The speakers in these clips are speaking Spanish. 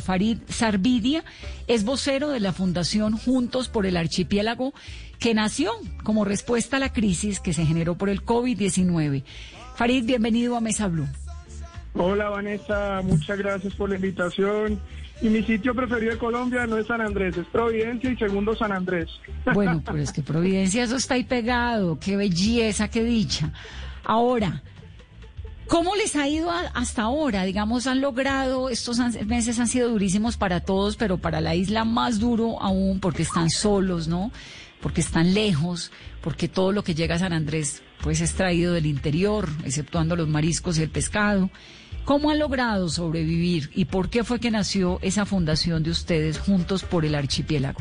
Farid Sarvidia es vocero de la Fundación Juntos por el Archipiélago, que nació como respuesta a la crisis que se generó por el COVID-19. Farid, bienvenido a Mesa Blue. Hola Vanessa, muchas gracias por la invitación. Y mi sitio preferido de Colombia no es San Andrés, es Providencia y segundo San Andrés. Bueno, pero es que Providencia eso está ahí pegado, qué belleza, qué dicha. Ahora, ¿Cómo les ha ido hasta ahora? Digamos, han logrado, estos meses han sido durísimos para todos, pero para la isla más duro aún porque están solos, ¿no? Porque están lejos, porque todo lo que llega a San Andrés pues es traído del interior, exceptuando los mariscos y el pescado. ¿Cómo han logrado sobrevivir y por qué fue que nació esa fundación de ustedes juntos por el archipiélago?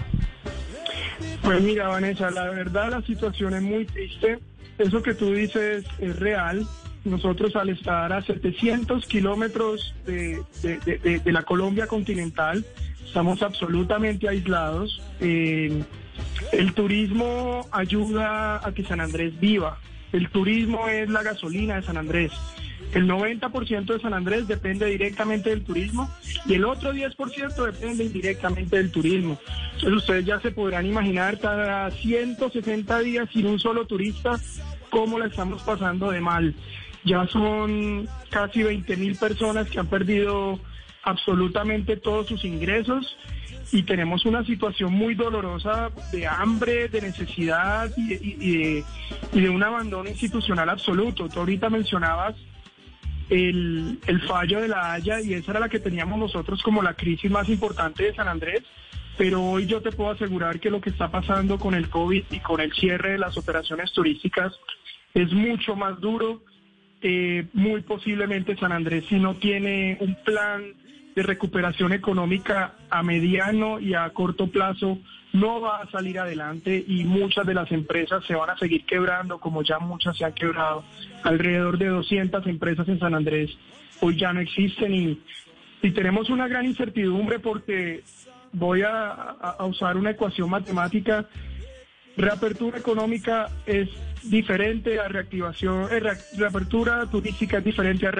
Pues mira, Vanessa, la verdad la situación es muy triste. Eso que tú dices es real nosotros al estar a 700 kilómetros de, la Colombia continental, estamos absolutamente aislados. Eh, el turismo ayuda a que San Andrés viva. El turismo es la gasolina de San Andrés. El 90% de San Andrés depende directamente del turismo y el otro 10% depende indirectamente del turismo. Entonces ustedes ya se podrán imaginar cada 160 días sin un solo turista cómo la estamos pasando de mal. Ya son casi 20 mil personas que han perdido absolutamente todos sus ingresos y tenemos una situación muy dolorosa de hambre, de necesidad y, de, un abandono institucional absoluto. Tú ahorita mencionabas el, el, fallo de la Haya y esa era la que teníamos nosotros como la crisis más importante de San Andrés, pero hoy yo te puedo asegurar que lo que está pasando con el COVID y con el cierre de las operaciones turísticas es mucho más duro eh, muy posiblemente San Andrés, si no tiene un plan de recuperación económica a mediano y a corto plazo, no va a salir adelante y muchas de las empresas se van a seguir quebrando, como ya muchas se han quebrado. Alrededor de 200 empresas en San Andrés hoy ya no existen y, y tenemos una gran incertidumbre porque voy a, a usar una ecuación matemática. Reapertura económica es diferente a reactivación, eh, reapertura turística es diferente a,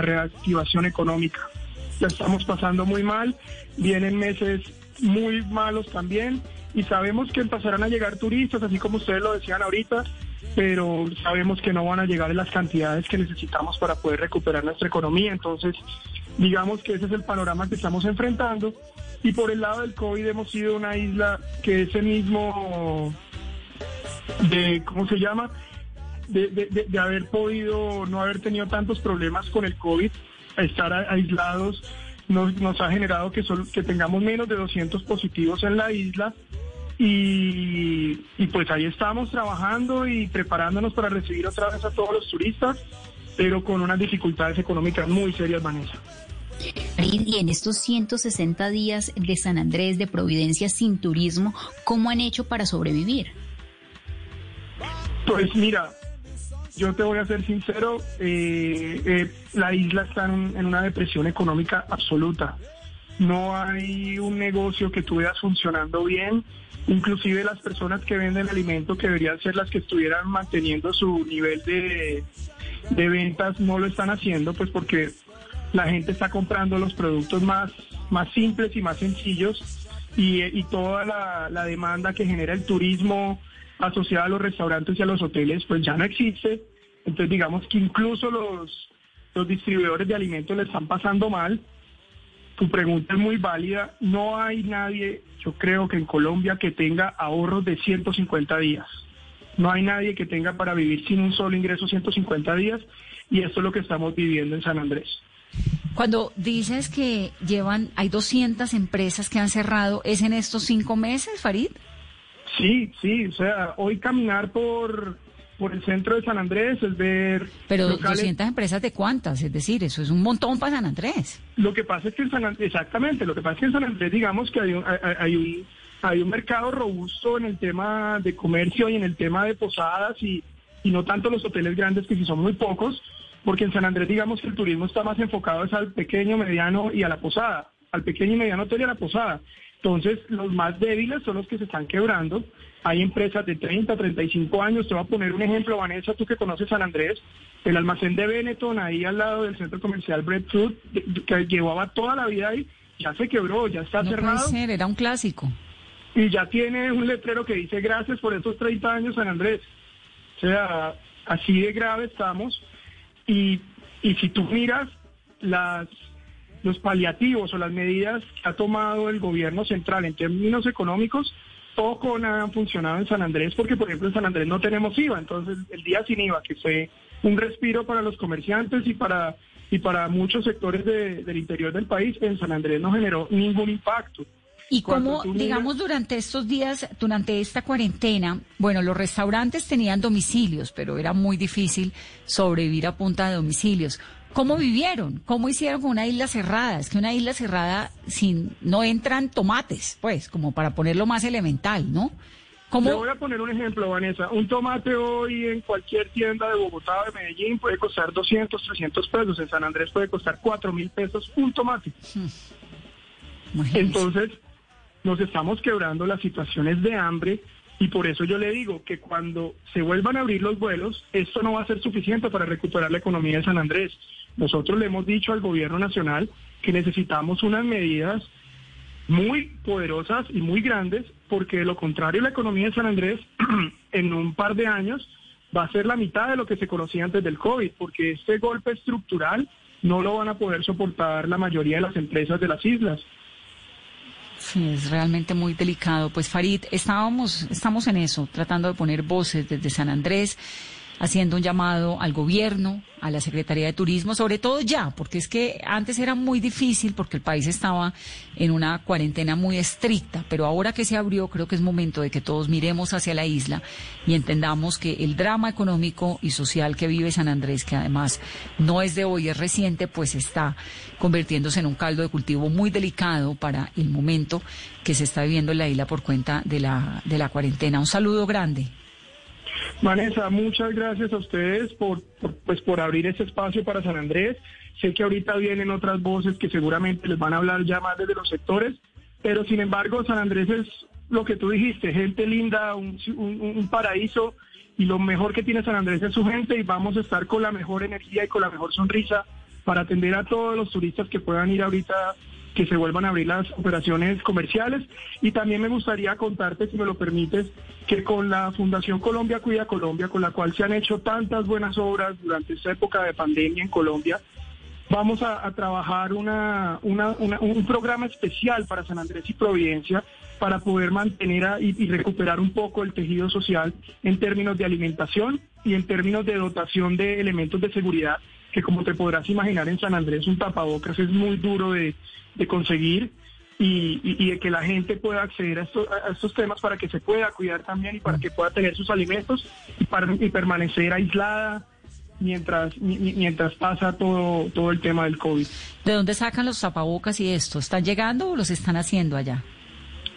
reactivación económica. La estamos pasando muy mal, vienen meses muy malos también y sabemos que empezarán a llegar turistas, así como ustedes lo decían ahorita, pero sabemos que no van a llegar en las cantidades que necesitamos para poder recuperar nuestra economía. Entonces, digamos que ese es el panorama que estamos enfrentando. Y por el lado del COVID hemos sido una isla que ese mismo de, ¿cómo se llama? De, de, haber podido no haber tenido tantos problemas con el COVID, estar aislados, nos, nos ha generado que, que tengamos menos de 200 positivos en la isla y, y, pues ahí estamos trabajando y preparándonos para recibir otra vez a todos los turistas, pero con unas dificultades económicas muy serias, Vanessa. Y en estos 160 días de San Andrés, de Providencia sin turismo, ¿cómo han hecho para sobrevivir? Pues mira, yo te voy a ser sincero, eh, eh, la isla está en, una depresión económica absoluta. No hay un negocio que tú veas funcionando bien. Inclusive las personas que venden alimento, que deberían ser las que estuvieran manteniendo su nivel de, ventas, no lo están haciendo, pues porque la gente está comprando los productos más, más simples y más sencillos y, toda la demanda que genera el turismo asociada a los restaurantes y a los hoteles, pues ya no existe. Entonces digamos que incluso los, los distribuidores de alimentos le están pasando mal. Tu pregunta es muy válida. No hay nadie, yo creo que en Colombia, que tenga ahorros de 150 días. No hay nadie que tenga para vivir sin un solo ingreso 150 días y esto es lo que estamos viviendo en San Andrés. Cuando dices que llevan, hay 200 empresas que han cerrado, ¿es en estos cinco meses, Farid? Sí, sí, o sea, hoy caminar por, por el centro de San Andrés es ver... Pero 200 empresas de cuántas, es decir, eso es un montón para San Andrés. Lo que pasa es que en San Andrés, exactamente, lo que pasa es que en San Andrés digamos que hay un, hay, un, hay un mercado robusto en el tema de comercio y en el tema de posadas y, y no tanto los hoteles grandes que sí son muy pocos, porque en San Andrés digamos que el turismo está más enfocado es al pequeño, mediano y a la posada, al pequeño y mediano hotel y a la posada. Entonces, los más débiles son los que se están quebrando. Hay empresas de 30, 35 años. Te voy a poner un ejemplo, Vanessa, tú que conoces San Andrés. El almacén de Benetton, ahí al lado del centro comercial Breadfruit, que llevaba toda la vida ahí, ya se quebró, ya está no cerrado. Puede ser, era un clásico. Y ya tiene un letrero que dice gracias por estos 30 años, San Andrés. O sea, así de grave estamos. Y, y si tú miras las los paliativos o las medidas que ha tomado el gobierno central en términos económicos, poco nada han funcionado en San Andrés, porque por ejemplo en San Andrés no tenemos IVA, entonces el día sin IVA, que fue un respiro para los comerciantes y para y para muchos sectores del interior del país, en San Andrés no generó ningún impacto. Y como, digamos, durante estos días, durante esta cuarentena, bueno, los restaurantes tenían domicilios, pero era muy difícil sobrevivir a punta de domicilios. ¿Cómo vivieron? ¿Cómo hicieron con una isla cerrada? Es que una isla cerrada sin no entran tomates, pues, como para ponerlo más elemental, ¿no? ¿Cómo? voy a poner un ejemplo, Vanessa. Un tomate hoy en cualquier tienda de Bogotá o de Medellín puede costar 200, 300 pesos. En San Andrés puede costar 4 mil pesos un tomate. Hmm. Entonces, nos estamos quebrando las situaciones de hambre y por eso yo le digo que cuando se vuelvan a abrir los vuelos, esto no va a ser suficiente para recuperar la economía de San Andrés. Nosotros le hemos dicho al gobierno nacional que necesitamos unas medidas muy poderosas y muy grandes, porque de lo contrario la economía de San Andrés en un par de años va a ser la mitad de lo que se conocía antes del COVID, porque este golpe estructural no lo van a poder soportar la mayoría de las empresas de las islas. Sí, es realmente muy delicado. Pues Farid, estábamos, estamos en eso, tratando de poner voces desde San Andrés haciendo un llamado al gobierno, a la Secretaría de Turismo, sobre todo ya, porque es que antes era muy difícil porque el país estaba en una cuarentena muy estricta, pero ahora que se abrió creo que es momento de que todos miremos hacia la isla y entendamos que el drama económico y social que vive San Andrés, que además no es de hoy, es reciente, pues está convirtiéndose en un caldo de cultivo muy delicado para el momento que se está viviendo en la isla por cuenta de la, de la cuarentena. Un saludo grande. Vanessa, muchas gracias a ustedes por, pues, por abrir este espacio para San Andrés. Sé que ahorita vienen otras voces que seguramente les van a hablar ya más desde los sectores, pero sin embargo San Andrés es lo que tú dijiste, gente linda, un, un paraíso y lo mejor que tiene San Andrés es su gente y vamos a estar con la mejor energía y con la mejor sonrisa para atender a todos los turistas que puedan ir ahorita que se vuelvan a abrir las operaciones comerciales. Y también me gustaría contarte, si me lo permites, que con la Fundación Colombia Cuida Colombia, con la cual se han hecho tantas buenas obras durante esta época de pandemia en Colombia, vamos a, trabajar una, un programa especial para San Andrés y Providencia para poder mantener y, recuperar un poco el tejido social en términos de alimentación y en términos de dotación de elementos de seguridad, que como te podrás imaginar en San Andrés un tapabocas es muy duro de, de conseguir y, de que la gente pueda acceder a, estos temas para que se pueda cuidar también y para que pueda tener sus alimentos y, para, y permanecer aislada mientras mientras pasa todo todo el tema del COVID. ¿De dónde sacan los tapabocas y esto? ¿Están llegando o los están haciendo allá?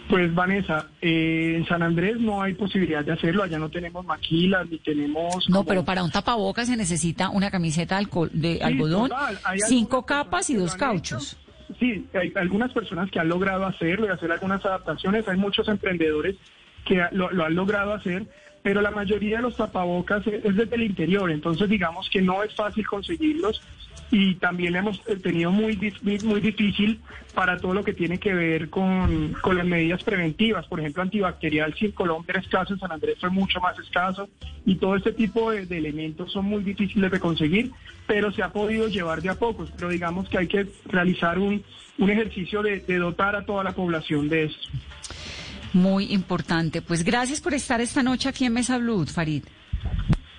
Pues Vanessa, eh, en San Andrés no hay posibilidad de hacerlo, allá no tenemos maquilas ni tenemos... No, pero para un tapabocas se necesita una camiseta de algodón, cinco capas y dos cauchos. Sí, hay algunas personas que han logrado hacerlo y hacer algunas adaptaciones, hay muchos emprendedores que lo, han logrado hacer, pero la mayoría de los tapabocas es, desde el interior, entonces digamos que no es fácil conseguirlos y también hemos tenido muy, muy difícil para todo lo que tiene que ver con, con las medidas preventivas, por ejemplo, antibacterial, si en Colombia era escaso, en San Andrés fue mucho más escaso, y todo este tipo de, elementos son muy difíciles de conseguir, pero se ha podido llevar de a pocos, pero digamos que hay que realizar un, un ejercicio de, de dotar a toda la población de esto. Muy importante. Pues gracias por estar esta noche aquí en Mesa Blue, Farid.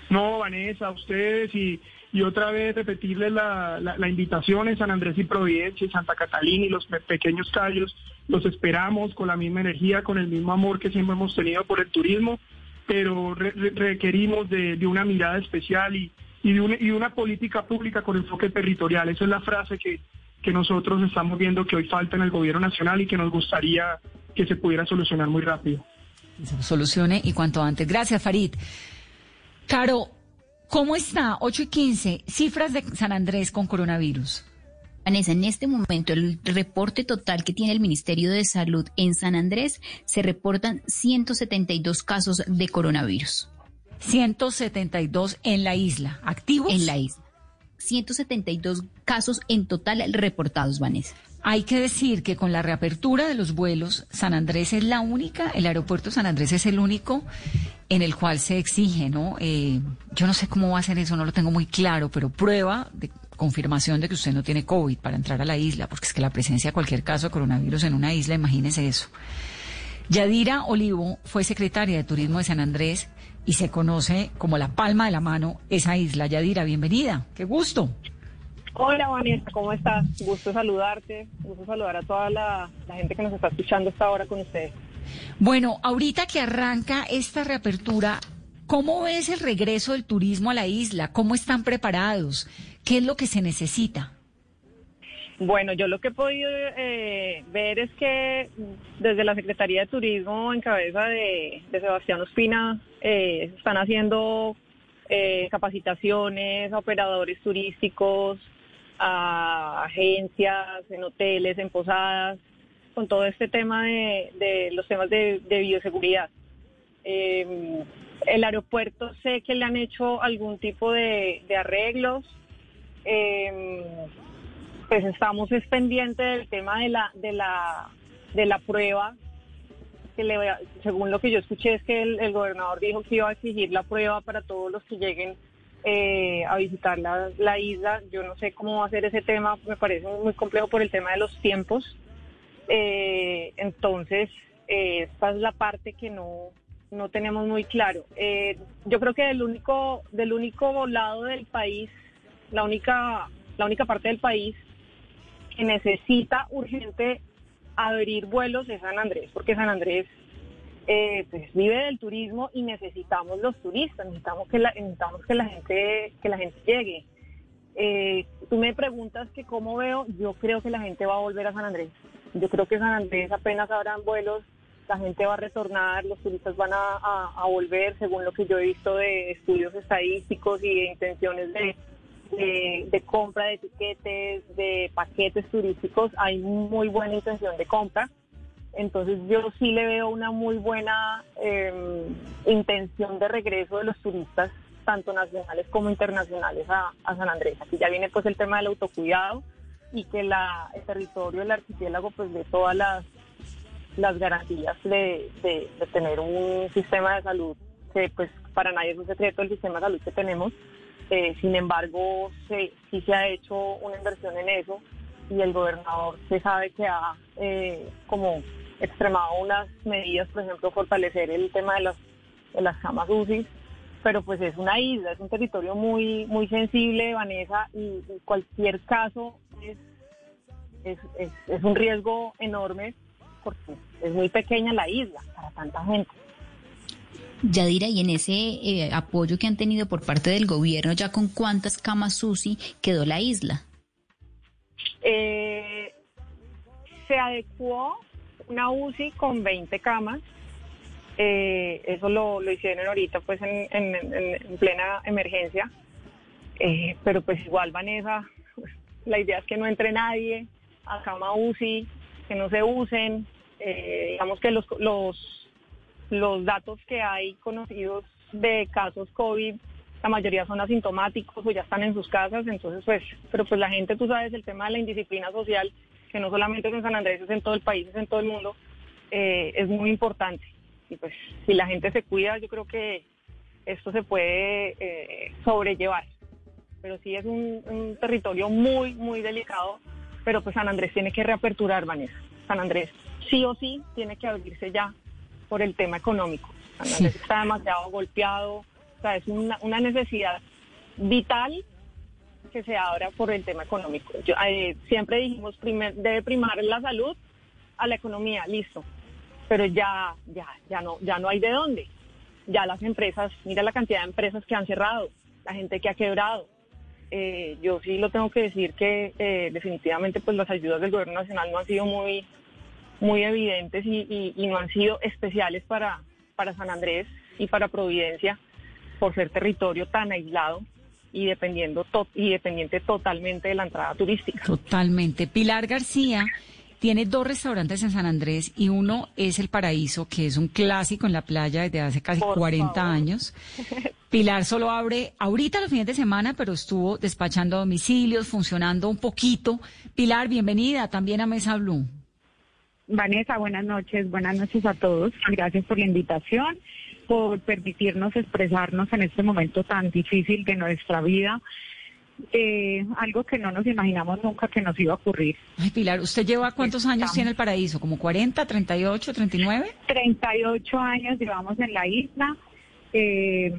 No, Vanessa, a ustedes y y otra vez repetirles la, la, invitación en San Andrés y Providencia, y Santa Catalina y los pequeños callos. Los esperamos con la misma energía, con el mismo amor que siempre hemos tenido por el turismo, pero requerimos de, una mirada especial y, y, de una, política pública con enfoque territorial. Esa es la frase que, que nosotros estamos viendo que hoy falta en el gobierno nacional y que nos gustaría que se pudiera solucionar muy rápido. Solucione y cuanto antes. Gracias, Farid. Caro, ¿Cómo está? 8 y 15, cifras de San Andrés con coronavirus. Vanessa, en este momento el reporte total que tiene el Ministerio de Salud en San Andrés se reportan 172 casos de coronavirus. 172 en la isla, activos. En la isla. 172 casos en total reportados, Vanessa. Hay que decir que con la reapertura de los vuelos, San Andrés es la única, el aeropuerto San Andrés es el único en el cual se exige, ¿no? Eh, yo no sé cómo va a ser eso, no lo tengo muy claro, pero prueba de confirmación de que usted no tiene COVID para entrar a la isla, porque es que la presencia de cualquier caso de coronavirus en una isla, imagínese eso. Yadira Olivo fue secretaria de Turismo de San Andrés y se conoce como la palma de la mano esa isla. Yadira, bienvenida. Qué gusto. Hola Vanessa, ¿cómo estás? Gusto saludarte, gusto saludar a toda la, gente que nos está escuchando esta hora con ustedes. Bueno, ahorita que arranca esta reapertura, ¿cómo ves el regreso del turismo a la isla? ¿Cómo están preparados? ¿Qué es lo que se necesita? Bueno, yo lo que he podido eh, ver es que desde la Secretaría de Turismo, en cabeza de, Sebastián Ospina, eh, están haciendo eh, capacitaciones a operadores turísticos, a agencias, en hoteles, en posadas, con todo este tema de, los temas de, bioseguridad. Em, el aeropuerto sé que le han hecho algún tipo de, arreglos. Eh, pues estamos pendientes del tema de la, de la, de la prueba. Que le, según lo que yo escuché es que el, gobernador dijo que iba a exigir la prueba para todos los que lleguen eh, a visitar la, la, isla. Yo no sé cómo va a ser ese tema, me parece muy complejo por el tema de los tiempos. Eh, entonces, eh, esta es la parte que no, no tenemos muy claro. yo creo que del único, del único lado del país, la única, la única parte del país que necesita urgente abrir vuelos es San Andrés, porque San Andrés eh, pues vive del turismo y necesitamos los turistas, necesitamos que la, necesitamos que la gente que la gente llegue. Eh, tú me preguntas que cómo veo, yo creo que la gente va a volver a San Andrés. Yo creo que San Andrés apenas habrán vuelos, la gente va a retornar, los turistas van a, a volver, según lo que yo he visto de estudios estadísticos y de intenciones de, de, compra de etiquetes, de paquetes turísticos, hay muy buena intención de compra. Entonces yo sí le veo una muy buena em, intención de regreso de los turistas, tanto nacionales como internacionales, a, San Andrés. Aquí ya viene pues el tema del autocuidado y que la, el territorio del archipiélago pues de todas las, las garantías de, de, tener un sistema de salud que pues para nadie es un secreto el sistema de salud que tenemos eh, sin embargo, sí se ha hecho una inversión en eso y el gobernador se sabe que ha eh, como extremado unas medidas, por ejemplo, fortalecer el tema de las, de las camas UCI, pero pues es una isla, es un territorio muy, muy sensible, Vanessa, y, cualquier caso es, es, es, es un riesgo enorme porque es muy pequeña la isla para tanta gente. Yadira, y en ese eh, apoyo que han tenido por parte del gobierno, ¿ya con cuántas camas UCI quedó la isla? Eh, se adecuó una UCI con 20 camas. Eh, eso lo, hicieron ahorita pues en, plena emergencia. pero pues igual, Vanessa, la idea es que no entre nadie a cama UCI, que no se usen. digamos que los, los los datos que hay conocidos de casos COVID, la mayoría son asintomáticos o ya están en sus casas, entonces pues, pero pues la gente, tú sabes, el tema de la indisciplina social, que no solamente es en San Andrés, es en todo el país, es en todo el mundo, eh, es muy importante. Y pues si la gente se cuida, yo creo que esto se puede eh, sobrellevar. Pero sí es un, un territorio muy, muy delicado, pero pues San Andrés tiene que reaperturar, Vanessa. San Andrés sí o sí tiene que abrirse ya por el tema económico. está demasiado golpeado, o sea, es una, una necesidad vital que se abra por el tema económico. Eh, siempre dijimos, primer, debe primar la salud a la economía, listo, pero ya, ya, ya no, ya no hay de dónde. Ya las empresas, mira la cantidad de empresas que han cerrado, la gente que ha quebrado. Eh, yo sí lo tengo que decir que eh, definitivamente pues las ayudas del gobierno nacional no han sido muy muy evidentes y, no han sido especiales para, para San Andrés y para Providencia por ser territorio tan aislado y dependiendo y dependiente totalmente de la entrada turística. Totalmente. Pilar García tiene dos restaurantes en San Andrés y uno es El Paraíso, que es un clásico en la playa desde hace casi 40 años. Pilar solo abre ahorita los fines de semana, pero estuvo despachando domicilios, funcionando un poquito. Pilar, bienvenida también a Mesa Blue. Vanessa, buenas noches, buenas noches a todos. Gracias por la invitación, por permitirnos expresarnos en este momento tan difícil de nuestra vida. Eh, algo que no nos imaginamos nunca que nos iba a ocurrir. Ay, Pilar, ¿usted lleva cuántos años tiene el paraíso? ¿Como 40, 38, 39? 38 años llevamos en la isla. Eh,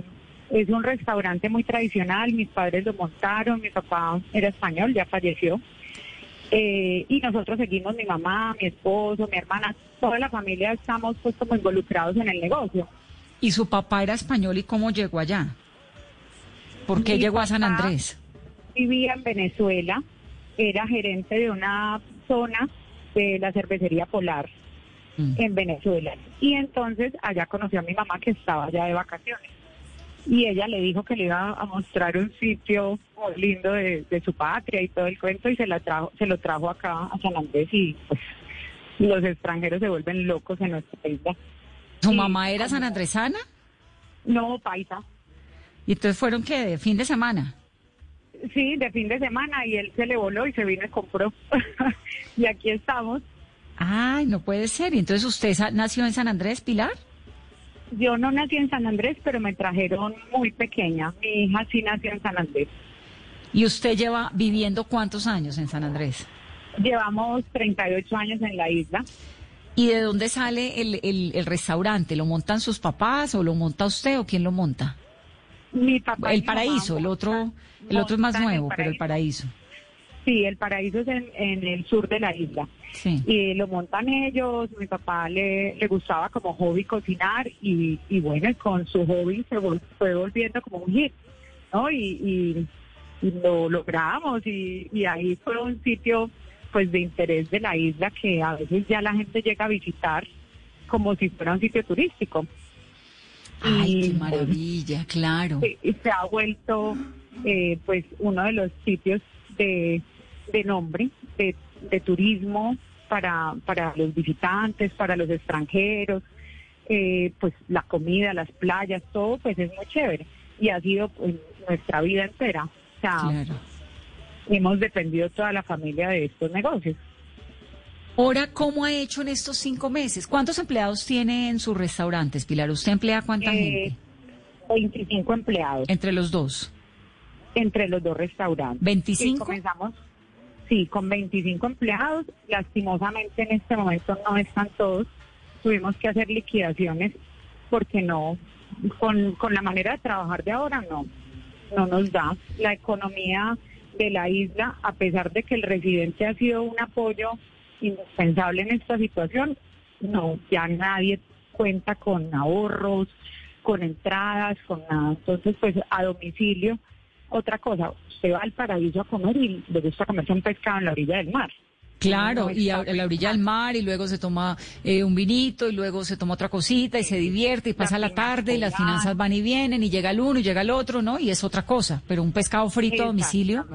es un restaurante muy tradicional, mis padres lo montaron, mi papá era español, ya falleció. Eh, y nosotros seguimos, mi mamá, mi esposo, mi hermana, toda la familia estamos pues como involucrados en el negocio. ¿Y su papá era español y cómo llegó allá? ¿Por qué llegó a San Andrés? Vivía en Venezuela, era gerente de una zona de la cervecería Polar mm. en Venezuela. Y entonces allá conoció a mi mamá que estaba allá de vacaciones y ella le dijo que le iba a mostrar un sitio muy lindo de, su patria y todo el cuento y se la trajo, se lo trajo acá a San Andrés y pues los extranjeros se vuelven locos en nuestra isla. ¿Su mamá era sanandresana? No, paisa. ¿Y entonces fueron qué, de fin de semana? Sí, de fin de semana y él se le voló y se vino y compró. y aquí estamos. Ay, no puede ser. ¿Y entonces usted nació en San Andrés, Pilar? Yo no nací en San Andrés, pero me trajeron muy pequeña. Mi hija sí nació en San Andrés. ¿Y usted lleva viviendo cuántos años en San Andrés? Llevamos 38 años en la isla. ¿Y de dónde sale el, el, restaurante? ¿Lo montan sus papás o lo monta usted o quién lo monta? Mi papá. El paraíso, el otro, el otro es más nuevo, pero el paraíso. Sí, el paraíso es en, el sur de la isla. Y lo montan ellos, mi papá le, le gustaba como hobby cocinar y, y bueno, con su hobby se fue volviendo como un hit, ¿no? Y, lo logramos y, y ahí fue un sitio pues de interés de la isla que a veces ya la gente llega a visitar como si fuera un sitio turístico. Ay, qué maravilla, claro. Y se ha vuelto eh, pues uno de los sitios de de nombre, de, de turismo para, para los visitantes, para los extranjeros, eh, pues la comida, las playas, todo pues es muy chévere y ha sido pues, nuestra vida entera. O sea, hemos dependido toda la familia de estos negocios. Ahora, ¿cómo ha hecho en estos cinco meses? ¿Cuántos empleados tiene en sus restaurantes, Pilar? ¿Usted emplea cuánta eh, gente? 25 empleados. ¿Entre los dos? Entre los dos restaurantes. ¿25? comenzamos, Sí, con 25 empleados. Lastimosamente en este momento no están todos. Tuvimos que hacer liquidaciones porque no, con, con la manera de trabajar de ahora no, no nos da. La economía de la isla, a pesar de que el residente ha sido un apoyo indispensable en esta situación, no, ya nadie cuenta con ahorros, con entradas, con nada. Entonces, pues a domicilio otra cosa, usted va al paraíso a comer y le gusta comerse un pescado en la orilla del mar. Claro, y a, la orilla del mar y luego se toma eh, un vinito y luego se toma otra cosita y se divierte y pasa la, tarde y las finanzas van y vienen y llega el uno y llega el otro, ¿no? Y es otra cosa, pero un pescado frito a domicilio,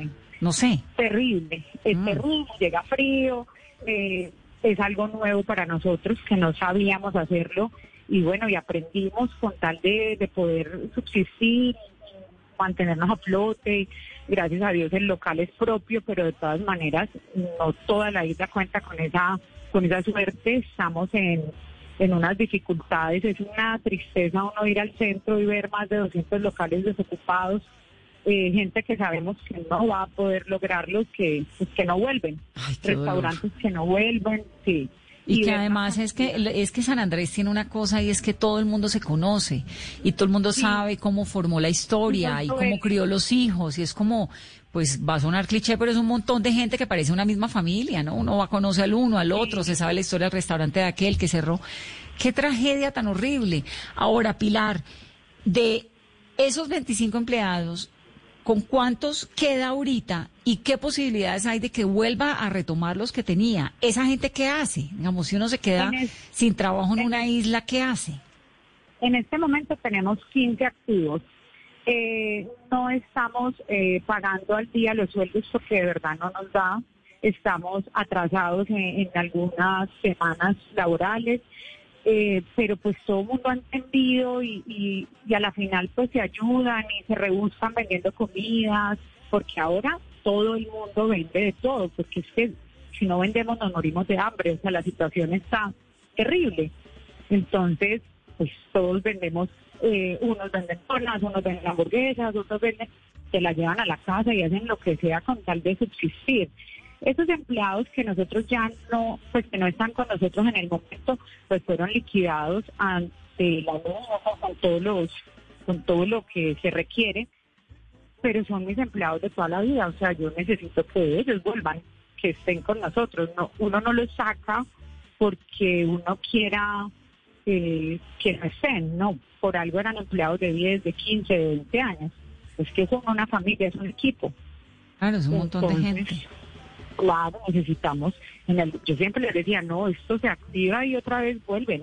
no sé. Terrible, es mm. terrible, llega frío, eh, es algo nuevo para nosotros que no sabíamos hacerlo y bueno, y aprendimos con tal de, de poder subsistir mantenernos a flote. Gracias a Dios el local es propio, pero de todas maneras no toda la isla cuenta con esa con esa suerte. Estamos en, en unas dificultades. Es una tristeza uno ir al centro y ver más de 200 locales desocupados. Eh, gente que sabemos que no va a poder lograrlos, que, pues, que no vuelven. Restaurantes que no vuelven, sí. Y, que además es que es que San Andrés tiene una cosa y es que todo el mundo se conoce y todo el mundo sabe cómo formó la historia y cómo crió los hijos y es como pues va a sonar cliché, pero es un montón de gente que parece una misma familia, ¿no? Uno va a conocer al uno, al otro, se sabe la historia del restaurante de aquel que cerró. Qué tragedia tan horrible. Ahora, Pilar, de esos 25 empleados, ¿Con cuántos queda ahorita y qué posibilidades hay de que vuelva a retomar los que tenía? ¿Esa gente qué hace? Digamos, si uno se queda sin trabajo en, una isla, ¿qué hace? En este momento tenemos 15 activos. Eh, no estamos eh, pagando al día los sueldos porque de verdad no nos da. Estamos atrasados en, algunas semanas laborales. Eh, pero pues todo el mundo ha entendido y, y, y a la final pues se ayudan y se rebuscan vendiendo comidas, porque ahora todo el mundo vende de todo, porque es que si no vendemos nos morimos de hambre, o sea, la situación está terrible. Entonces, pues todos vendemos, eh, unos venden donas, unos venden hamburguesas, otros venden, se la llevan a la casa y hacen lo que sea con tal de subsistir. Esos empleados que nosotros ya no, pues que no están con nosotros en el momento, pues fueron liquidados ante la ley con todos los, con todo lo que se requiere, pero son mis empleados de toda la vida, o sea, yo necesito que ellos vuelvan, que estén con nosotros. No, uno no los saca porque uno quiera eh, que no estén, no, por algo eran empleados de 10, de 15, de 20 años. Es que son una familia, es un equipo. Claro, es un montón de gente. Claro, necesitamos. En el, yo siempre les decía, no, esto se activa y otra vez vuelven.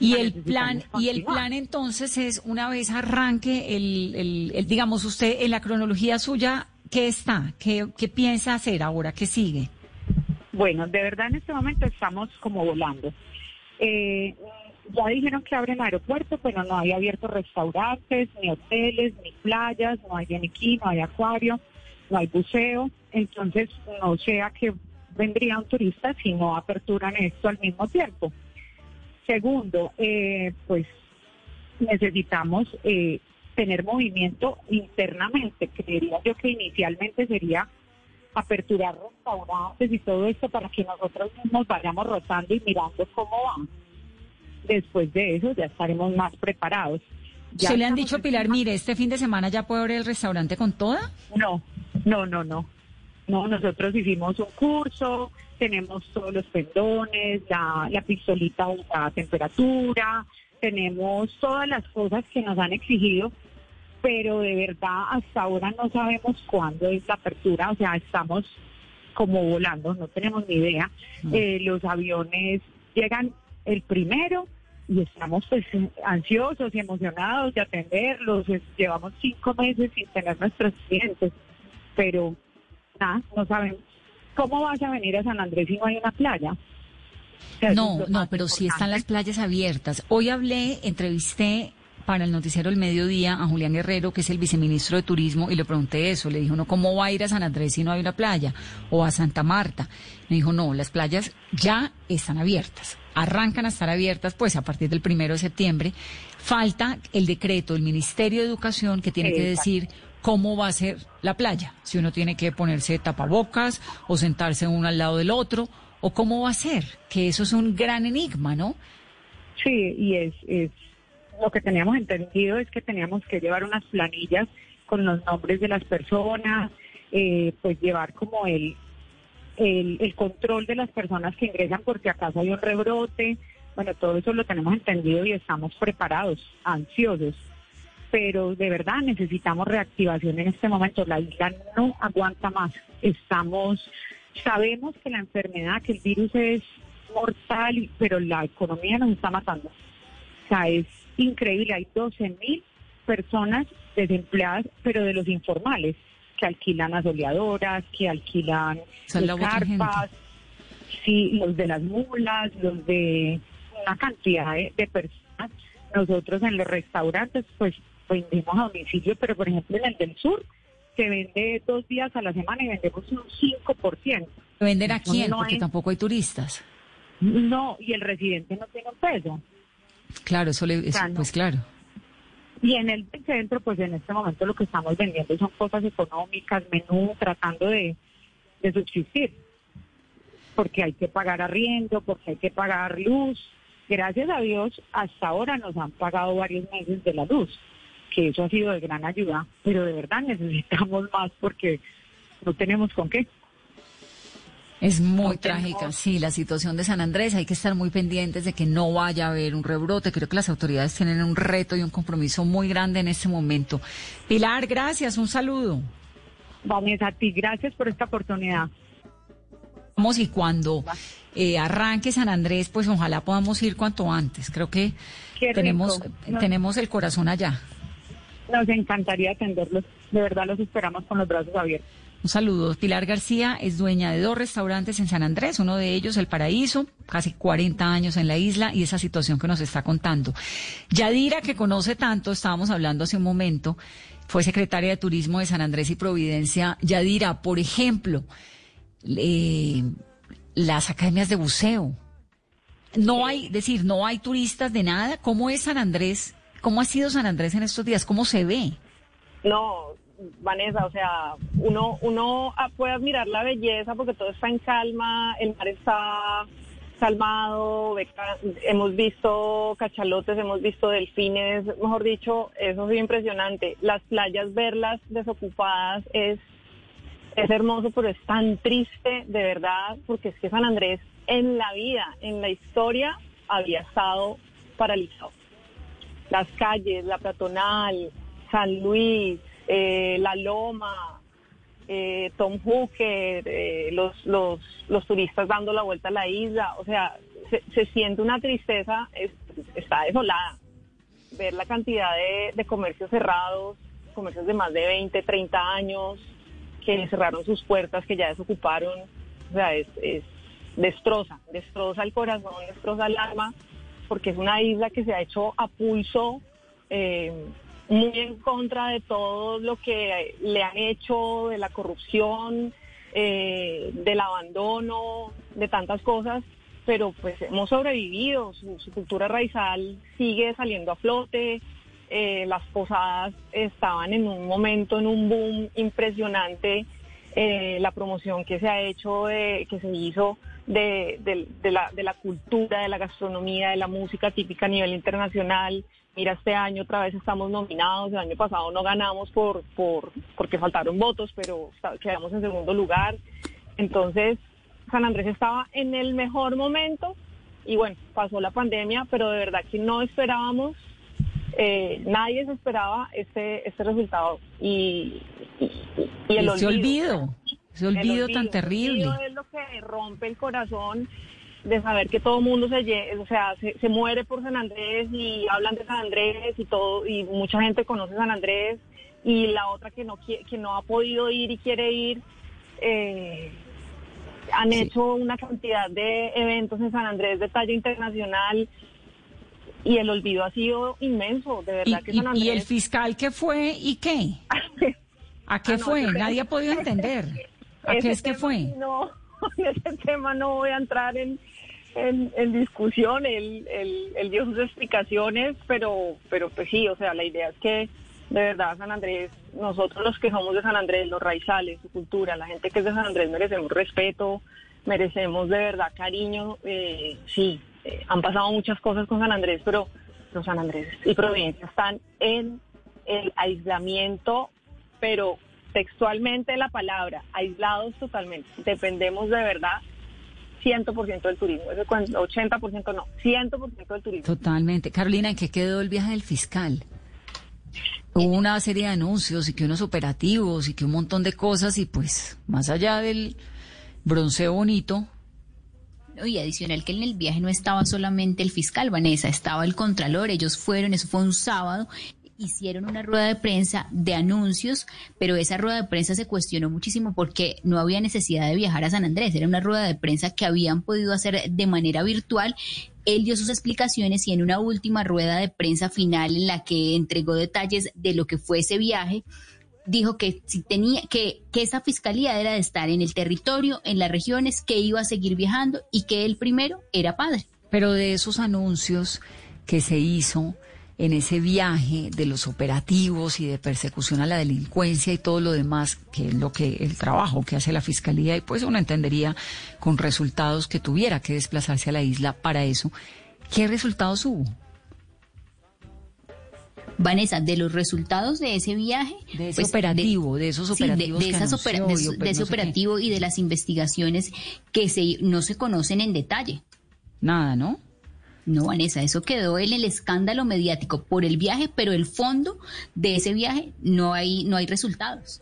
Y el plan, y el plan entonces es una vez arranque el, el, el, digamos usted en la cronología suya, ¿qué está? ¿Qué, qué piensa hacer ahora? ¿Qué sigue? Bueno, de verdad en este momento estamos como volando. Eh, ya dijeron que abren aeropuerto, pero no hay abiertos restaurantes, ni hoteles, ni playas, no hay yeniquí, no hay acuario, no hay buceo. Entonces, no sé a qué vendría un turista si no aperturan esto al mismo tiempo. Segundo, eh, pues necesitamos eh, tener movimiento internamente. Creería yo que inicialmente sería aperturar restaurantes y todo esto para que nosotros mismos vayamos rotando y mirando cómo van. Después de eso ya estaremos más preparados. Ya ¿Se le han dicho, Pilar, mire, este fin de semana ya puede abrir el restaurante con toda? No, no, no, no. No, nosotros hicimos un curso, tenemos todos los pendones, la, la pistolita la temperatura, tenemos todas las cosas que nos han exigido, pero de verdad hasta ahora no sabemos cuándo es la apertura, o sea, estamos como volando, no tenemos ni idea. Eh, los aviones llegan el primero y estamos pues ansiosos y emocionados de atenderlos. Llevamos cinco meses sin tener nuestros clientes, pero nada, no sabemos. ¿Cómo vas a venir a San Andrés si no hay una playa? No, no, pero sí están las playas abiertas. Hoy hablé, entrevisté para el noticiero El Mediodía a Julián Guerrero, que es el viceministro de Turismo, y le pregunté eso. Le dijo, no, ¿cómo va a ir a San Andrés si no hay una playa? O a Santa Marta. Me dijo, no, las playas ya están abiertas. Arrancan a estar abiertas, pues, a partir del primero de septiembre. Falta el decreto del Ministerio de Educación que tiene que decir cómo va a ser la playa. Si uno tiene que ponerse tapabocas o sentarse uno al lado del otro, o cómo va a ser. Que eso es un gran enigma, ¿no? Sí, y es, es lo que teníamos entendido es que teníamos que llevar unas planillas con los nombres de las personas, eh, pues llevar como el, el, el control de las personas que ingresan por si acaso hay un rebrote. Bueno, todo eso lo tenemos entendido y estamos preparados, ansiosos. Pero de verdad necesitamos reactivación en este momento. La isla no aguanta más. Estamos, sabemos que la enfermedad, que el virus es mortal, pero la economía nos está matando. O sea, es increíble. Hay 12 mil personas desempleadas, pero de los informales, que alquilan asoleadoras, que alquilan carpas, sí, los de las mulas, los de una cantidad de, de personas. Nosotros en los restaurantes, pues vendemos a domicilio, pero por ejemplo en el del sur se vende dos días a la semana y vendemos un 5%. ¿Vender a quién? no Porque hay- tampoco hay turistas. No, y el residente no tiene un peso. Claro, eso le, eso- sea, no. pues claro. Y en el centro, pues en este momento lo que estamos vendiendo son cosas económicas, menú, tratando de, de subsistir. Porque hay que pagar arriendo, porque hay que pagar luz. Gracias a Dios, hasta ahora nos han pagado varios meses de la luz, que eso ha sido de gran ayuda, pero de verdad necesitamos más porque no tenemos con qué. Es muy No trágica, tenemos- sí, la situación de San Andrés. Hay que estar muy pendientes de que no vaya a haber un rebrote. Creo que las autoridades tienen un reto y un compromiso muy grande en este momento. Pilar, gracias, un saludo. Vanessa, a ti, gracias por esta oportunidad. Vamos y cuando eh, arranque San Andrés, pues ojalá podamos ir cuanto antes. Creo que tenemos, No- tenemos el corazón allá. Nos encantaría atenderlos. De verdad los esperamos con los brazos abiertos. Un saludo. Pilar García es dueña de dos restaurantes en San Andrés, uno de ellos El Paraíso, casi 40 años en la isla y esa situación que nos está contando. Yadira, que conoce tanto, estábamos hablando hace un momento, fue secretaria de Turismo de San Andrés y Providencia. Yadira, por ejemplo, las academias de buceo. No hay, decir, no hay turistas de nada. ¿Cómo es San Andrés? ¿Cómo ha sido San Andrés en estos días? ¿Cómo se ve? No, Vanessa, o sea, uno, uno puede admirar la belleza porque todo está en calma, el mar está calmado, hemos visto cachalotes, hemos visto delfines, mejor dicho, eso es impresionante. Las playas, verlas desocupadas es, es hermoso, pero es tan triste, de verdad, porque es que San Andrés en la vida, en la historia, había estado paralizado. Las calles, la peatonal, San Luis, eh, La Loma, eh, Tom Hooker, eh, los, los, los turistas dando la vuelta a la isla, o sea, se, siente una tristeza, está desolada. Ver la cantidad de, comercios cerrados, comercios de más de 20, 30 años, que cerraron sus puertas, que ya desocuparon, o sea, es, es destroza, destroza el corazón, destroza el alma, porque es una isla que se ha hecho a pulso. Eh, muy en contra de todo lo que le han hecho, de la corrupción, eh, del abandono, de tantas cosas, pero pues hemos sobrevivido, su, cultura raizal sigue saliendo a flote, eh, las posadas estaban en un momento, en un boom impresionante, eh, la promoción que se ha hecho, que se hizo de, la, de la cultura, de la gastronomía, de la música típica a nivel internacional, Mira, este año otra vez estamos nominados, el año pasado no ganamos por, por porque faltaron votos, pero quedamos en segundo lugar. Entonces, San Andrés estaba en el mejor momento y bueno, pasó la pandemia, pero de verdad que no esperábamos, eh, nadie se esperaba este, este resultado y, el olvido. Ese olvido, ese olvido, tan terrible. El olvido es lo que rompe el corazón de saber que todo el mundo se, o sea, se, muere por San Andrés y hablan de San Andrés y todo y mucha gente conoce San Andrés y la otra que no que no ha podido ir y quiere ir eh, han hecho una cantidad de eventos en San Andrés de talla internacional y el olvido ha sido inmenso, de verdad que San Andrés... ¿Y el fiscal qué fue y qué? ¿A qué ah, fue? Nadie ha podido entender. ¿A qué es que fue? No, en ese tema no voy a entrar en, en, discusión, él, dio sus explicaciones, pero, pero pues sí, o sea, la idea es que de verdad San Andrés, nosotros los que somos de San Andrés, los raizales, su cultura, la gente que es de San Andrés merecemos respeto, merecemos de verdad cariño, eh, sí, eh, han pasado muchas cosas con San Andrés, pero los San Andrés y Providencia están en el aislamiento, pero textualmente la palabra, aislados totalmente, dependemos de verdad 100% del turismo, ese 80% no, 100% del turismo. Totalmente. Carolina, ¿en qué quedó el viaje del fiscal? Hubo una serie de anuncios y que unos operativos y que un montón de cosas y pues más allá del bronceo bonito, y adicional que en el viaje no estaba solamente el fiscal, Vanessa, estaba el contralor, ellos fueron, eso fue un sábado, hicieron una rueda de prensa de anuncios, pero esa rueda de prensa se cuestionó muchísimo porque no había necesidad de viajar a San Andrés, era una rueda de prensa que habían podido hacer de manera virtual. Él dio sus explicaciones y en una última rueda de prensa final en la que entregó detalles de lo que fue ese viaje, dijo que si tenía que, que esa fiscalía era de estar en el territorio, en las regiones, que iba a seguir viajando y que él primero era padre. Pero de esos anuncios que se hizo, en ese viaje de los operativos y de persecución a la delincuencia y todo lo demás, que es lo que el trabajo que hace la fiscalía y pues uno entendería con resultados que tuviera que desplazarse a la isla para eso. ¿Qué resultados hubo? Vanessa, de los resultados de ese viaje, de ese pues, operativo, de, esos operativos, de, ese operativo y de las investigaciones que se, no se conocen en detalle. Nada, ¿no? No, Vanessa, eso quedó en el escándalo mediático por el viaje, pero el fondo de ese viaje no hay, no hay resultados.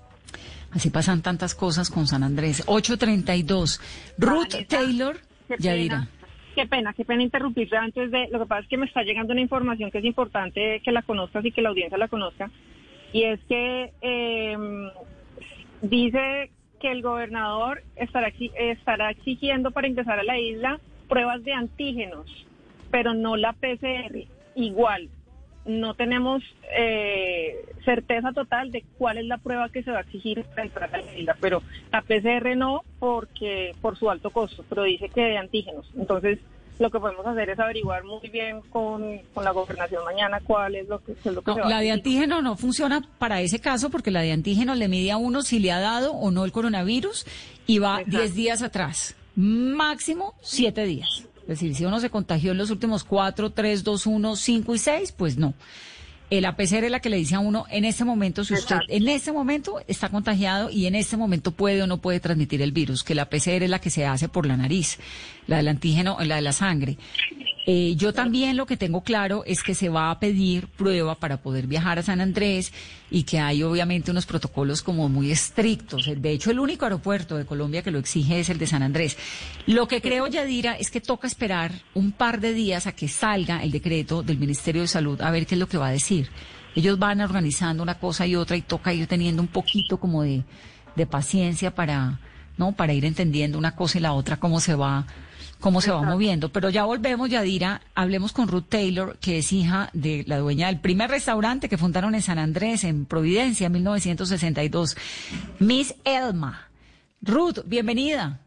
Así pasan tantas cosas con San Andrés. 832. Ruth Taylor, ya dirá. Qué pena, qué pena interrumpirte antes de... Lo que pasa es que me está llegando una información que es importante que la conozcas y que la audiencia la conozca. Y es que em, dice que el gobernador estará, estará exigiendo para ingresar a la isla pruebas de antígenos, pero no la PCR. Igual, no tenemos eh, certeza total de cuál es la prueba que se va a exigir para entrar a la isla, pero la PCR no porque por su alto costo, pero dice que de antígenos. Entonces, lo que podemos hacer es averiguar muy bien con, con la gobernación mañana cuál es lo que, es lo que se va La de antígeno no funciona para ese caso porque la de antígeno le mide a uno si le ha dado o no el coronavirus y va 10 días atrás, máximo 7 días. Es decir, si uno se contagió en los últimos 4, 3, 2, 1, 5 y 6, pues no. El APCR es la que le dice a uno en ese momento, si usted en ese momento está contagiado y en ese momento puede o no puede transmitir el virus, que la PCR es la que se hace por la nariz, la del antígeno, la de la sangre. Eh, yo también lo que tengo claro es que se va a pedir prueba para poder viajar a San Andrés y que hay obviamente unos protocolos como muy estrictos. De hecho, el único aeropuerto de Colombia que lo exige es el de San Andrés. Lo que creo, Yadira, es que toca esperar un par de días a que salga el decreto del Ministerio de Salud a ver qué es lo que va a decir. Ellos van organizando una cosa y otra y toca ir teniendo un poquito como de, de paciencia para, ¿no? Para ir entendiendo una cosa y la otra cómo se va cómo se va moviendo. Pero ya volvemos, Yadira, hablemos con Ruth Taylor, que es hija de la dueña del primer restaurante que fundaron en San Andrés, en Providencia, en 1962. Miss Elma. Ruth, bienvenida.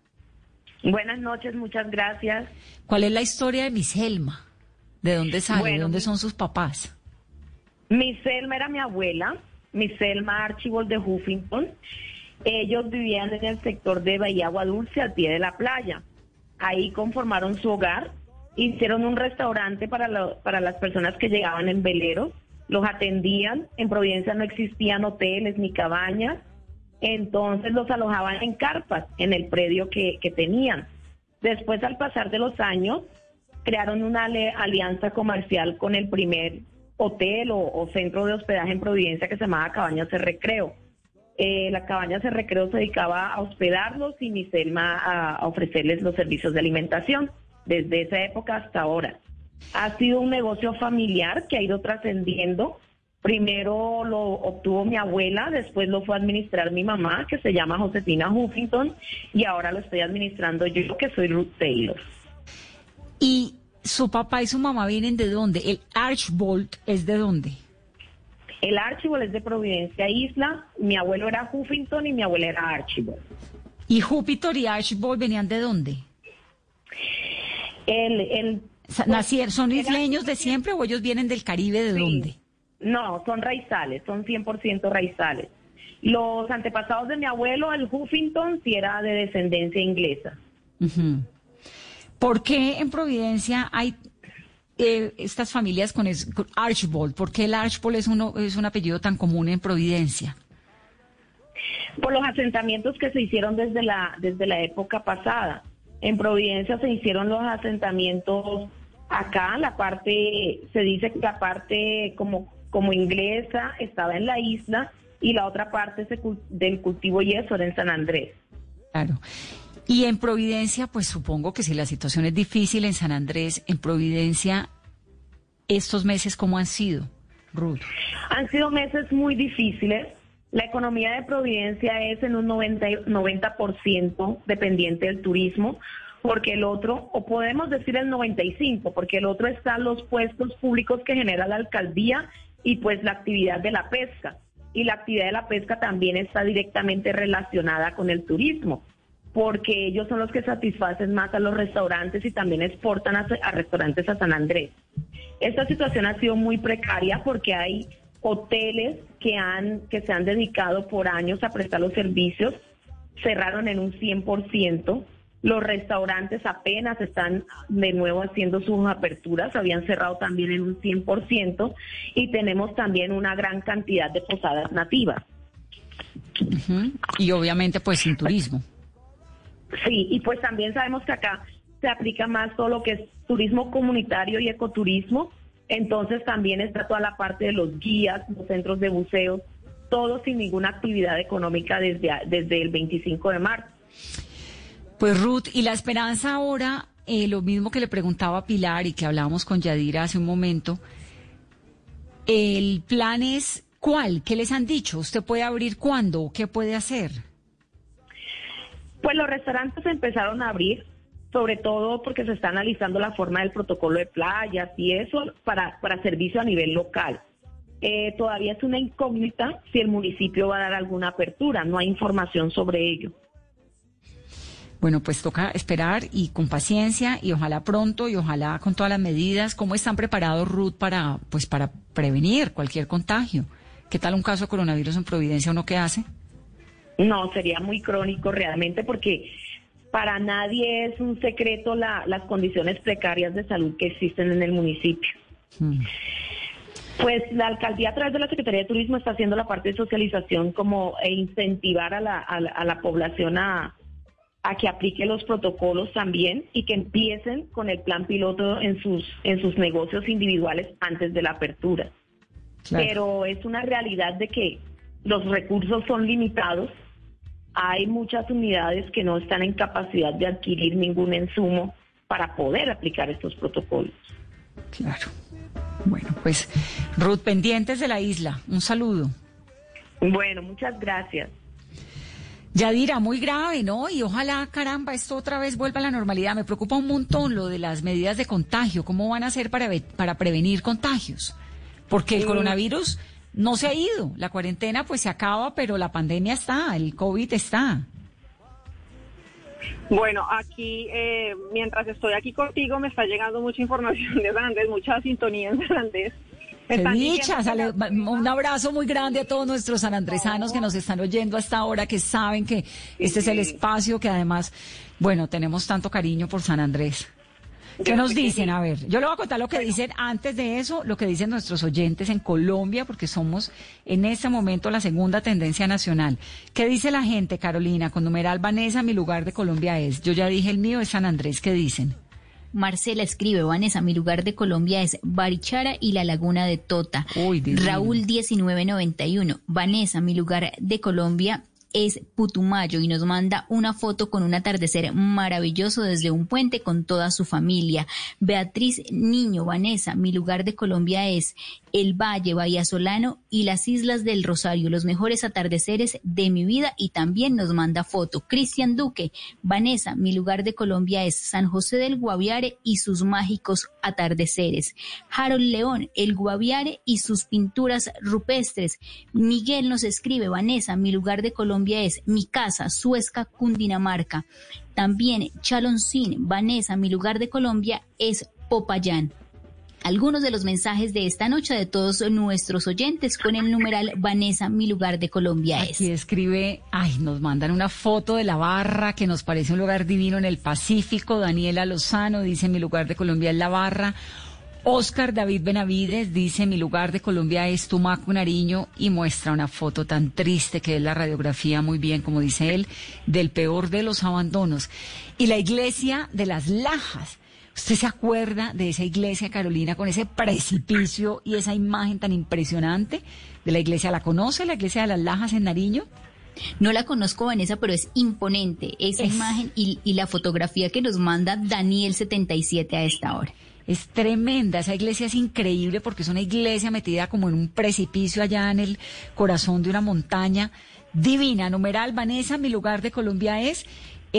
Buenas noches, muchas gracias. ¿Cuál es la historia de Miss Elma? ¿De dónde sale? ¿De dónde son sus papás? Miss Elma era mi abuela, Miss Elma Archibald de Huffington. Ellos vivían en el sector de Bahía Agua Dulce, al pie de la playa. Ahí conformaron su hogar, hicieron un restaurante para, para las personas que llegaban en velero, los atendían, en Providencia no existían hoteles ni cabañas, entonces los alojaban en carpas, en el predio que, tenían. Después, al pasar de los años, crearon una alianza comercial con el primer hotel o, centro de hospedaje en Providencia que se llamaba Cabañas de Recreo. Eh, la cabaña de recreo se dedicaba a hospedarlos y mi Selma a, ofrecerles los servicios de alimentación desde esa época hasta ahora. Ha sido un negocio familiar que ha ido trascendiendo. Primero lo obtuvo mi abuela, después lo fue a administrar mi mamá, que se llama Josefina Huffington, y ahora lo estoy administrando yo, que soy Ruth Taylor. ¿Y su papá y su mamá vienen de dónde? ¿El Archbold es de dónde? El Archibald es de Providencia Isla, mi abuelo era Huffington y mi abuela era Archibald. ¿Y Júpiter y Archibald venían de dónde? El, ¿Nacieron, ¿Son isleños de siempre o ellos vienen del Caribe de dónde? No, son raizales, son 100% raizales. Los antepasados de mi abuelo, el Huffington, sí era de descendencia inglesa. ¿Por qué en Providencia hay eh, estas familias con, Archibald? ¿Por qué el Archibald es, uno, es un apellido tan común en Providencia? Por los asentamientos que se hicieron desde la, desde la época pasada. En Providencia se hicieron los asentamientos acá, la parte, se dice que la parte como, como inglesa estaba en la isla y la otra parte del cultivo yeso era en San Andrés. Claro. Y en Providencia, pues supongo que si la situación es difícil en San Andrés, en Providencia, estos meses, ¿cómo han sido, Ruth? Han sido meses muy difíciles. La economía de Providencia es en un 90%, 90 dependiente del turismo, porque el otro, o podemos decir el 95%, porque el otro está los puestos públicos que genera la alcaldía y pues la actividad de la pesca. Y la actividad de la pesca también está directamente relacionada con el turismo porque ellos son los que satisfacen más a los restaurantes y también exportan a, restaurantes a San Andrés. Esta situación ha sido muy precaria porque hay hoteles que, han, que se han dedicado por años a prestar los servicios, cerraron en un 100%. Los restaurantes apenas están de nuevo haciendo sus aperturas, habían cerrado también en un 100% y tenemos también una gran cantidad de posadas nativas. Y obviamente pues sin turismo. Sí, y pues también sabemos que acá se aplica más todo lo que es turismo comunitario y ecoturismo. Entonces también está toda la parte de los guías, los centros de buceo, todo sin ninguna actividad económica desde, desde el 25 de marzo. Pues Ruth, y la esperanza ahora, eh, lo mismo que le preguntaba a Pilar y que hablábamos con Yadira hace un momento, el plan es ¿cuál? ¿Qué les han dicho? ¿Usted puede abrir cuándo? ¿Qué puede hacer? Pues los restaurantes empezaron a abrir, sobre todo porque se está analizando la forma del protocolo de playas y eso para, para servicio a nivel local. Eh, todavía es una incógnita si el municipio va a dar alguna apertura, no hay información sobre ello. Bueno, pues toca esperar y con paciencia y ojalá pronto y ojalá con todas las medidas. ¿Cómo están preparados, Ruth, para, pues, para prevenir cualquier contagio? ¿Qué tal un caso de coronavirus en Providencia? ¿Uno qué hace? No, sería muy crónico realmente porque para nadie es un secreto las condiciones precarias de salud que existen en el municipio. Mm. Pues la alcaldía a través de la Secretaría de Turismo está haciendo la parte de socialización como e incentivar a la, a la población a, a que aplique los protocolos también y que empiecen con el plan piloto en sus, en sus negocios individuales antes de la apertura. Pero es una realidad de que los recursos son limitados. Hay muchas unidades que no están en capacidad de adquirir ningún insumo para poder aplicar estos protocolos. Claro. Bueno, pues Ruth, pendientes de la isla. Un saludo. Bueno, muchas gracias. Yadira, muy grave, ¿no? Y ojalá, caramba, esto otra vez vuelva a la normalidad. Me preocupa un montón lo de las medidas de contagio. ¿Cómo van a hacer para, para prevenir contagios? Porque el coronavirus no se ha ido. La cuarentena pues se acaba, pero la pandemia está, el COVID está. Bueno, aquí, eh, mientras estoy aquí contigo, me está llegando mucha información de San mucha sintonía en San Qué dicha, un abrazo muy grande a todos nuestros sanandresanos que nos están oyendo hasta ahora, que saben que este es el espacio que además, bueno, tenemos tanto cariño por San Andrés. ¿Qué nos dicen? A ver, yo le voy a contar lo que dicen antes de eso, lo que dicen nuestros oyentes en Colombia, porque somos en este momento la segunda tendencia nacional. ¿Qué dice la gente, Carolina? Con numeral Vanessa, mi lugar de Colombia es. Yo ya dije el mío es San Andrés. ¿Qué dicen? Marcela escribe, Vanessa, mi lugar de Colombia es Barichara y la Laguna de Tota. Raúl 1991, Vanessa, mi lugar de Colombia es Putumayo y nos manda una foto con un atardecer maravilloso desde un puente con toda su familia. Beatriz Niño, Vanessa, mi lugar de Colombia es el Valle, Bahía Solano y las Islas del Rosario, los mejores atardeceres de mi vida y también nos manda foto. Cristian Duque, Vanessa, mi lugar de Colombia es San José del Guaviare y sus mágicos atardeceres. Harold León, el Guaviare y sus pinturas rupestres. Miguel nos escribe, Vanessa, mi lugar de Colombia es mi casa, Suezca, Cundinamarca. También Chaloncín, Vanessa, mi lugar de Colombia es Popayán algunos de los mensajes de esta noche de todos nuestros oyentes con el numeral Vanessa, mi lugar de Colombia es. Aquí escribe, ay, nos mandan una foto de la barra que nos parece un lugar divino en el Pacífico. Daniela Lozano dice, mi lugar de Colombia es la barra. Oscar David Benavides dice, mi lugar de Colombia es Tumaco, Nariño, y muestra una foto tan triste que es la radiografía, muy bien, como dice él, del peor de los abandonos. Y la iglesia de las Lajas ¿Usted se acuerda de esa iglesia, Carolina, con ese precipicio y esa imagen tan impresionante de la iglesia? ¿La conoce, la iglesia de las Lajas en Nariño? No la conozco, Vanessa, pero es imponente esa imagen y, y, la fotografía que nos manda Daniel77 a esta hora. Es tremenda, esa iglesia es increíble porque es una iglesia metida como en un precipicio allá en el corazón de una montaña divina. Numeral, Vanessa, mi lugar de Colombia es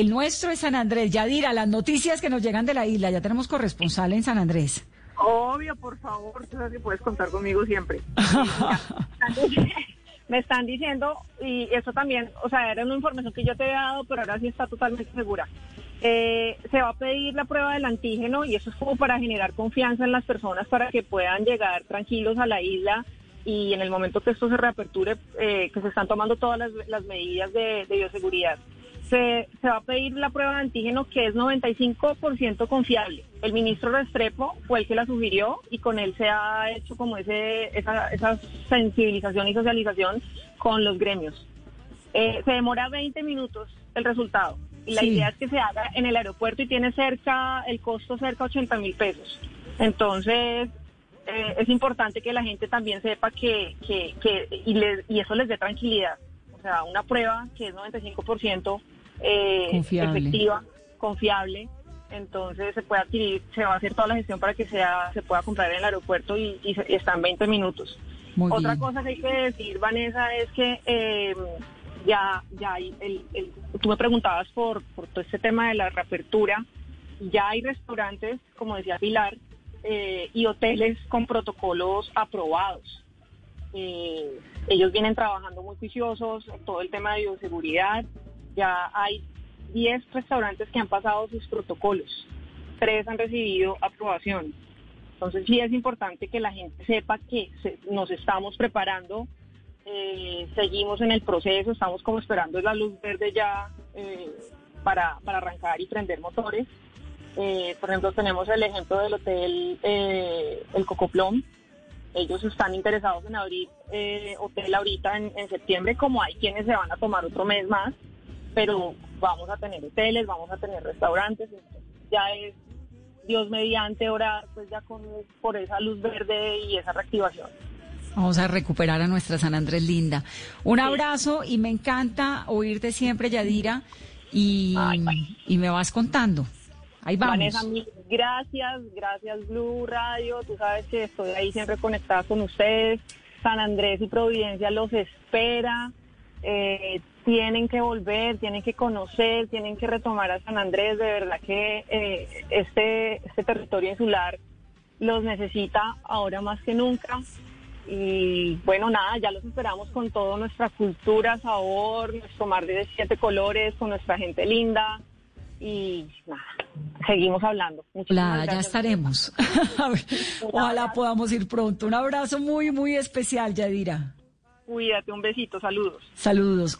el nuestro es San Andrés. Yadira, las noticias que nos llegan de la isla, ya tenemos corresponsal en San Andrés. Obvio, por favor, tú sabes que puedes contar conmigo siempre. Me están diciendo, y eso también, o sea, era una información que yo te había dado, pero ahora sí está totalmente segura. Eh, se va a pedir la prueba del antígeno y eso es como para generar confianza en las personas para que puedan llegar tranquilos a la isla y en el momento que esto se reaperture, eh, que se están tomando todas las, medidas de bioseguridad se, va a pedir la prueba de antígeno que es 95% confiable. El ministro Restrepo fue el que la sugirió y con él se ha hecho como ese, esa, esa sensibilización y socialización con los gremios. Eh, se demora 20 minutos el resultado y la idea es que se haga en el aeropuerto y tiene cerca, el costo cerca 80 mil pesos. Entonces, eh, es importante que la gente también sepa que, que, que y, y eso les dé tranquilidad. O sea, una prueba que es 95% eh, efectiva, confiable. Entonces se puede adquirir, se va a hacer toda la gestión para que sea, se pueda comprar en el aeropuerto y, está en 20 minutos. Otra cosa que hay que decir, Vanessa, es que eh, ya, ya hay el, el- tú me preguntabas por, por todo este tema de la reapertura, ya hay restaurantes, como decía Pilar, eh, y hoteles con protocolos aprobados. Eh, ellos vienen trabajando muy juiciosos en todo el tema de bioseguridad. Ya hay 10 restaurantes que han pasado sus protocolos. Tres han recibido aprobación. Entonces sí es importante que la gente sepa que nos estamos preparando, eh, seguimos en el proceso, estamos como esperando la luz verde ya eh, para, para arrancar y prender motores. Eh, por ejemplo, tenemos el ejemplo del hotel El Cocoplón. Ellos están interesados en abrir hotel ahorita en septiembre, como hay quienes se van a tomar otro mes más, pero vamos a tener hoteles, vamos a tener restaurantes, ya es Dios mediante orar, pues ya con por esa luz verde y esa reactivación. Vamos a recuperar a nuestra San Andrés linda. Un abrazo y me encanta oírte siempre, Yadira, y, Ay, y me vas contando. Ahí vamos. Vanessa, mil gracias, gracias Blue Radio, tú sabes que estoy ahí siempre conectada con ustedes. San Andrés y Providencia los espera. Eh, tienen que volver, tienen que conocer, tienen que retomar a San Andrés. De verdad que eh, este, este territorio insular los necesita ahora más que nunca. Y bueno, nada, ya los esperamos con toda nuestra cultura, sabor, nuestro mar de siete colores, con nuestra gente linda. Y nada, seguimos hablando. Muchísimas Hola, ya estaremos. Ojalá podamos ir pronto. Un abrazo muy, muy especial, Yadira. Cuídate, un besito, saludos. Saludos.